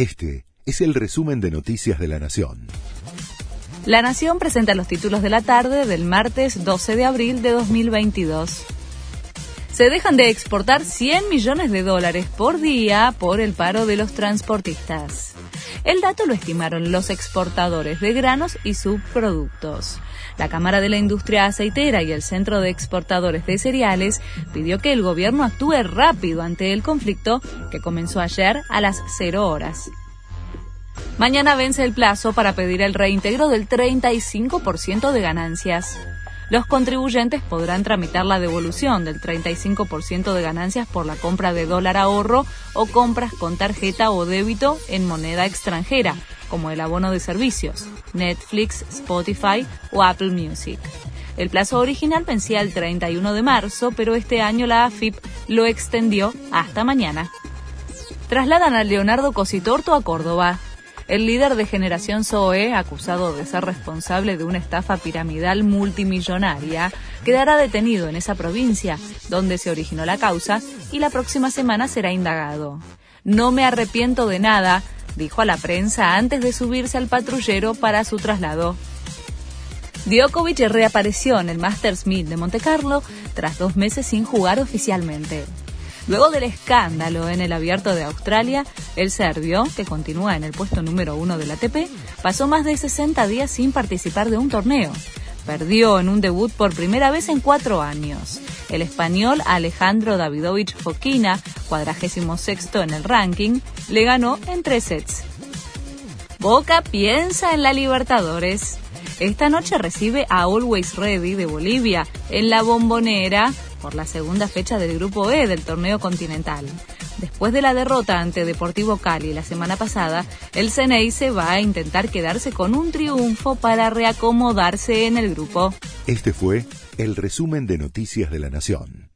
Este es el resumen de Noticias de la Nación. La Nación presenta los títulos de la tarde del martes 12 de abril de 2022. Se dejan de exportar 100 millones de dólares por día por el paro de los transportistas. El dato lo estimaron los exportadores de granos y subproductos. La Cámara de la Industria Aceitera y el Centro de Exportadores de Cereales pidió que el gobierno actúe rápido ante el conflicto que comenzó ayer a las 0 horas. Mañana vence el plazo para pedir el reintegro del 35% de ganancias. Los contribuyentes podrán tramitar la devolución del 35% de ganancias por la compra de dólar ahorro o compras con tarjeta o débito en moneda extranjera, como el abono de servicios, Netflix, Spotify o Apple Music. El plazo original vencía el 31 de marzo, pero este año la AFIP lo extendió hasta mañana. Trasladan a Leonardo Cositorto a Córdoba. El líder de Generación Zoe, acusado de ser responsable de una estafa piramidal multimillonaria, quedará detenido en esa provincia, donde se originó la causa, y la próxima semana será indagado. No me arrepiento de nada, dijo a la prensa antes de subirse al patrullero para su traslado. Djokovic reapareció en el Masters 1000 de Montecarlo tras dos meses sin jugar oficialmente. Luego del escándalo en el abierto de Australia, el serbio, que continúa en el puesto número uno del ATP, pasó más de 60 días sin participar de un torneo. Perdió en un debut por primera vez en cuatro años. El español Alejandro Davidovich Fokina, cuadragésimo sexto en el ranking, le ganó en tres sets. Boca piensa en la Libertadores. Esta noche recibe a Always Ready de Bolivia en la bombonera por la segunda fecha del Grupo E del torneo continental. Después de la derrota ante Deportivo Cali la semana pasada, el se va a intentar quedarse con un triunfo para reacomodarse en el grupo. Este fue el resumen de Noticias de la Nación.